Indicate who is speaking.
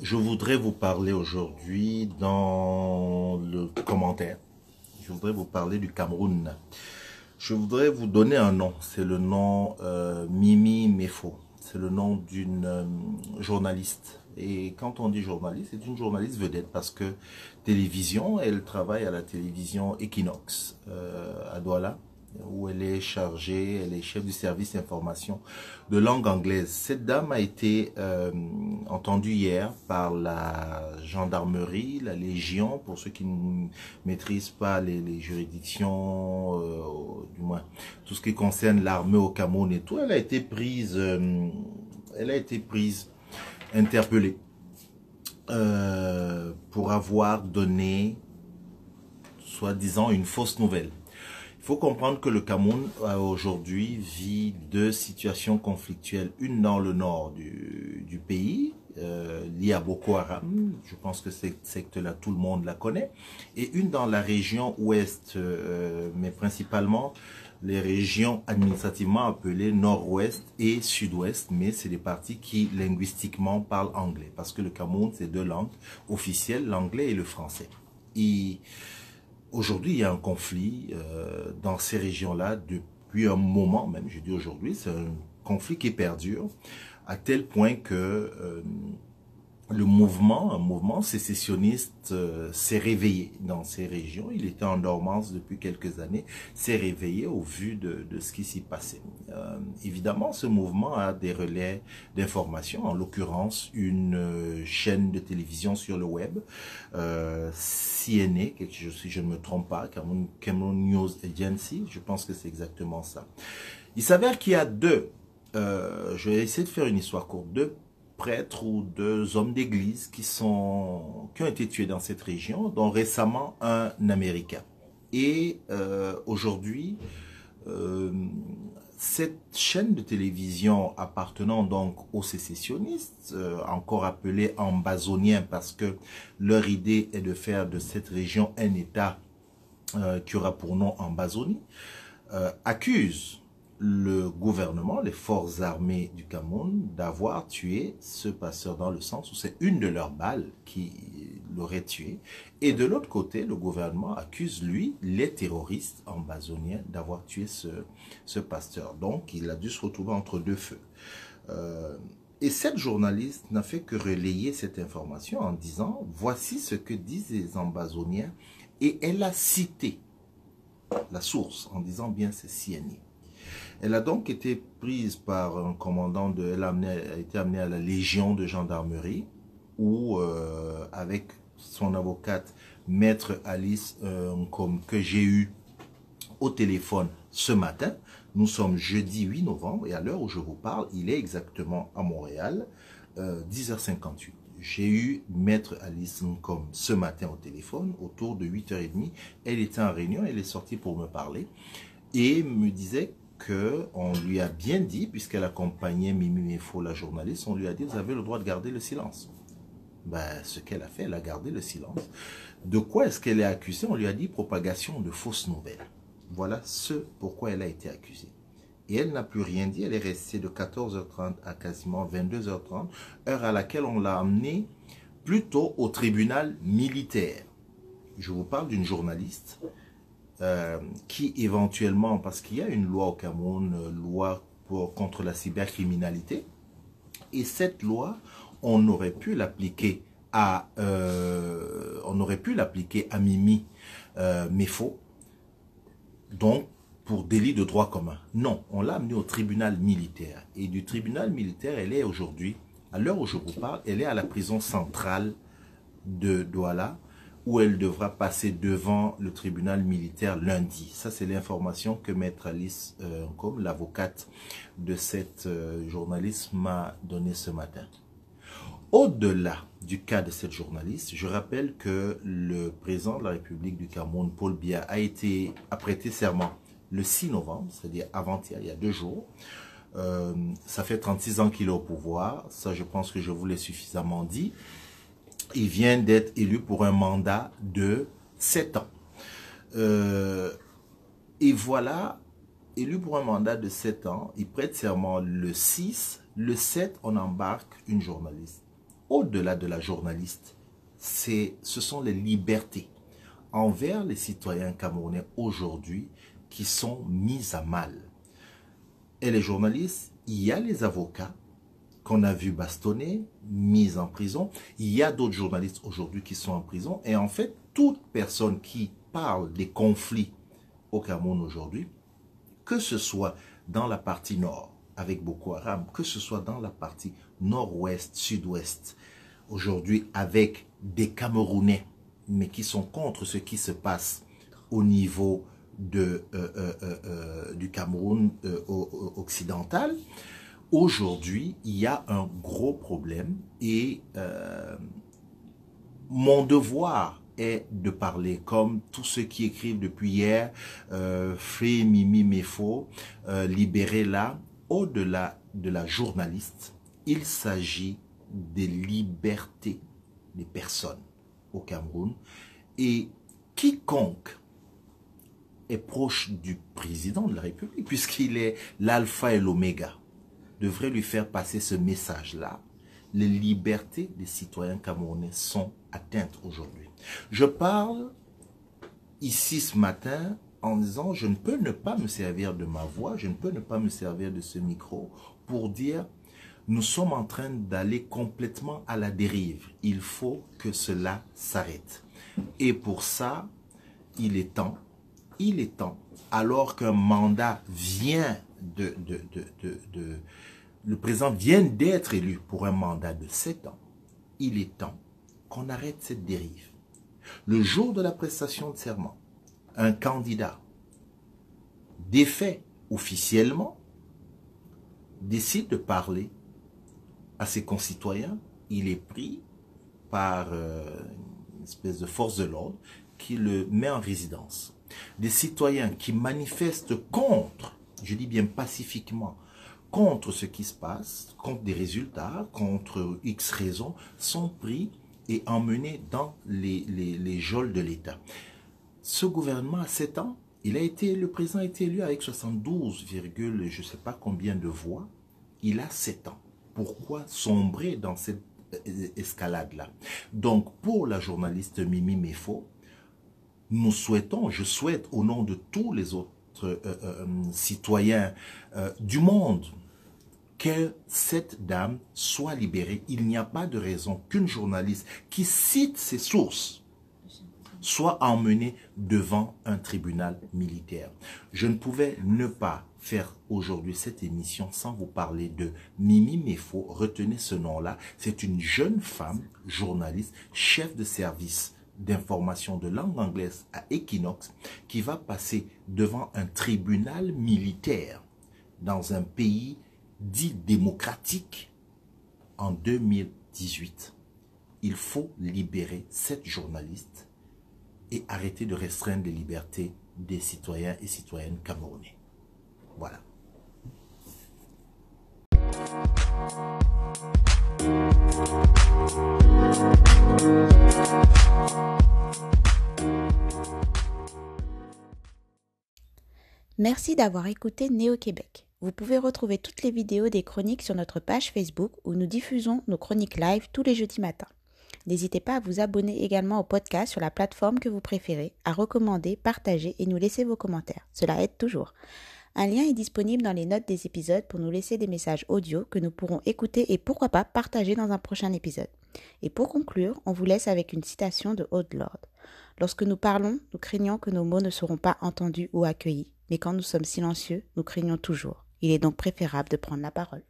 Speaker 1: Je voudrais vous parler aujourd'hui dans le commentaire. Je voudrais vous parler du Cameroun. Je voudrais vous donner un nom. C'est le nom euh, Mimi Mefo. C'est le nom d'une euh, journaliste. Et quand on dit journaliste, c'est une journaliste vedette parce que télévision, elle travaille à la télévision Equinox euh, à Douala où elle est chargée, elle est chef du service d'information de langue anglaise. Cette dame a été entendue hier par la gendarmerie, la Légion, pour ceux qui ne maîtrisent pas les, juridictions, euh, du moins tout ce qui concerne l'armée au Cameroun et tout. Elle a été prise, euh, elle a été prise, interpellée pour avoir donné, soi-disant, une fausse nouvelle il faut comprendre que le Cameroun aujourd'hui vit deux situations conflictuelles. Une dans le nord du, pays, euh, liée à Boko Haram, je pense que cette secte-là, tout le monde la connaît, et une dans la région ouest, euh, mais principalement les régions administrativement appelées nord-ouest et sud-ouest, mais c'est des parties qui linguistiquement parlent anglais, parce que le Cameroun, c'est deux langues officielles, l'anglais et le français. Et Aujourd'hui, il y a un conflit euh, dans ces régions-là depuis un moment, même je dis aujourd'hui, c'est un conflit qui perdure à tel point que euh, le mouvement, un mouvement sécessionniste euh, s'est réveillé dans ces régions. Il était en dormance depuis quelques années, s'est réveillé au vu de, ce qui s'y passait. Euh, évidemment, ce mouvement a des relais d'information, en l'occurrence une euh, chaîne de télévision sur le web, CNA, si je ne me trompe pas, Cameroon News Agency, je pense que c'est exactement ça. Il s'avère qu'il y a deux, je vais essayer de faire une histoire courte, deux prêtres ou deux hommes d'église qui, qui ont été tués dans cette région, dont récemment un Américain. Et euh, aujourd'hui, euh, cette chaîne de télévision appartenant donc aux sécessionnistes, euh, encore appelée ambazoniens parce que leur idée est de faire de cette région un État qui aura pour nom Ambazonie, accuse le gouvernement, les forces armées du Cameroun, d'avoir tué ce passeur dans le sens où c'est une de leurs balles qui l'aurait tué. Et de l'autre côté, le gouvernement accuse, lui, les terroristes ambazoniens d'avoir tué ce, ce pasteur. Donc, il a dû se retrouver entre deux feux. Euh, et cette journaliste n'a fait que relayer cette information en disant, voici ce que disent les ambazoniens. Et elle a cité la source en disant bien c'est CNI. Elle a donc été prise par un commandant de... Elle a, été amenée à la Légion de gendarmerie où, euh, avec son avocate, Maître Alice, euh, que j'ai eu au téléphone ce matin, nous sommes jeudi 8 novembre et à l'heure où je vous parle, il est exactement à Montréal, 10h58. Euh, j'ai eu Maître Alice comme ce matin au téléphone, autour de 8h30. Elle était en réunion, elle est sortie pour me parler et me disait on lui a bien dit, puisqu'elle accompagnait Mimi Mefo, la journaliste, on lui a dit, vous avez le droit de garder le silence. Ben, ce qu'elle a fait, elle a gardé le silence. De quoi est-ce qu'elle est accusée? On lui a dit propagation de fausses nouvelles. Voilà ce pourquoi elle a été accusée. Et elle n'a plus rien dit, elle est restée de 14h30 à quasiment 22h30, heure à laquelle on l'a amenée plutôt au tribunal militaire. Je vous parle d'une journaliste euh, qui éventuellement, parce qu'il y a une loi au Cameroun, euh, loi pour, contre la cybercriminalité, et cette loi, on aurait pu l'appliquer à, euh, on aurait pu l'appliquer à Mimi euh, Mefo, donc pour délit de droit commun. Non, on l'a amené au tribunal militaire. Et du tribunal militaire, elle est aujourd'hui, à l'heure où je vous parle, elle est à la prison centrale de Douala, où elle devra passer devant le tribunal militaire lundi. Ça, c'est l'information que Maître Alice euh, comme l'avocate de cette euh, journaliste, m'a donnée ce matin. Au-delà du cas de cette journaliste, je rappelle que le président de la République du Cameroun, Paul Biya, a été a prêté serment le 6 novembre, c'est-à-dire avant-hier, il y a deux jours. Euh, ça fait 36 ans qu'il est au pouvoir. Ça, je pense que je vous l'ai suffisamment dit il vient d'être élu pour un mandat de 7 ans. Euh, et voilà, élu pour un mandat de 7 ans, il prête serment le 6, le 7, on embarque une journaliste. au-delà de la journaliste, ce sont les libertés envers les citoyens camerounais aujourd'hui qui sont mises à mal. Et les journalistes, il y a les avocats qu'on a vu bastonner, mis en prison. Il y a d'autres journalistes aujourd'hui qui sont en prison. Et en fait, toute personne qui parle des conflits au Cameroun aujourd'hui, que ce soit dans la partie nord avec Boko Haram, que ce soit dans la partie nord-ouest, sud-ouest, aujourd'hui avec des Camerounais, mais qui sont contre ce qui se passe au niveau de, euh, euh, euh, du Cameroun occidental, aujourd'hui, il y a un gros problème et mon devoir est de parler comme tous ceux qui écrivent depuis hier, euh, Free Mimi Mefo, euh, libérez là, au-delà de la journaliste, il s'agit des libertés des personnes au Cameroun et quiconque est proche du président de la République, puisqu'il est l'alpha et l'oméga, devrait lui faire passer ce message-là. Les libertés des citoyens camerounais sont atteintes aujourd'hui. Je parle ici ce matin en disant, je ne peux ne pas me servir de ma voix, je ne peux ne pas me servir de ce micro pour dire, nous sommes en train d'aller complètement à la dérive. Il faut que cela s'arrête. Et pour ça, il est temps, il est temps, alors qu'un mandat vient le président vient d'être élu pour un mandat de 7 ans, il est temps qu'on arrête cette dérive. Le jour de la prestation de serment, un candidat défait officiellement décide de parler à ses concitoyens, il est pris par euh, une espèce de force de l'ordre qui le met en résidence. Des citoyens qui manifestent contre, je dis bien pacifiquement, contre ce qui se passe, contre des résultats, contre X raisons, sont pris et emmené dans les, les, geôles de l'État. Ce gouvernement a 7 ans. Il a été, le président a été élu avec 72, je ne sais pas combien de voix. Il a 7 ans. Pourquoi sombrer dans cette euh, escalade-là? Donc, pour la journaliste Mimi Mefo, nous souhaitons, je souhaite au nom de tous les autres euh, euh, citoyens du monde, que cette dame soit libérée. Il n'y a pas de raison qu'une journaliste qui cite ses sources soit emmenée devant un tribunal militaire. Je ne pouvais ne pas faire aujourd'hui cette émission sans vous parler de Mimi Mefo. Retenez ce nom-là. C'est une jeune femme, journaliste, chef de service d'information de langue anglaise à Equinox, qui va passer devant un tribunal militaire dans un pays dit démocratique en 2018. Il faut libérer cette journaliste et arrêter de restreindre les libertés des citoyens et citoyennes camerounais. Voilà.
Speaker 2: Merci d'avoir écouté Néo-Québec. Vous pouvez retrouver toutes les vidéos des chroniques sur notre page Facebook où nous diffusons nos chroniques live tous les jeudis matins. N'hésitez pas à vous abonner également au podcast sur la plateforme que vous préférez, à recommander, partager et nous laisser vos commentaires. Cela aide toujours. Un lien est disponible dans les notes des épisodes pour nous laisser des messages audio que nous pourrons écouter et pourquoi pas partager dans un prochain épisode. Et pour conclure, on vous laisse avec une citation de Haute Lord. Lorsque nous parlons, nous craignons que nos mots ne seront pas entendus ou accueillis, mais quand nous sommes silencieux, nous craignons toujours. Il est donc préférable de prendre la parole.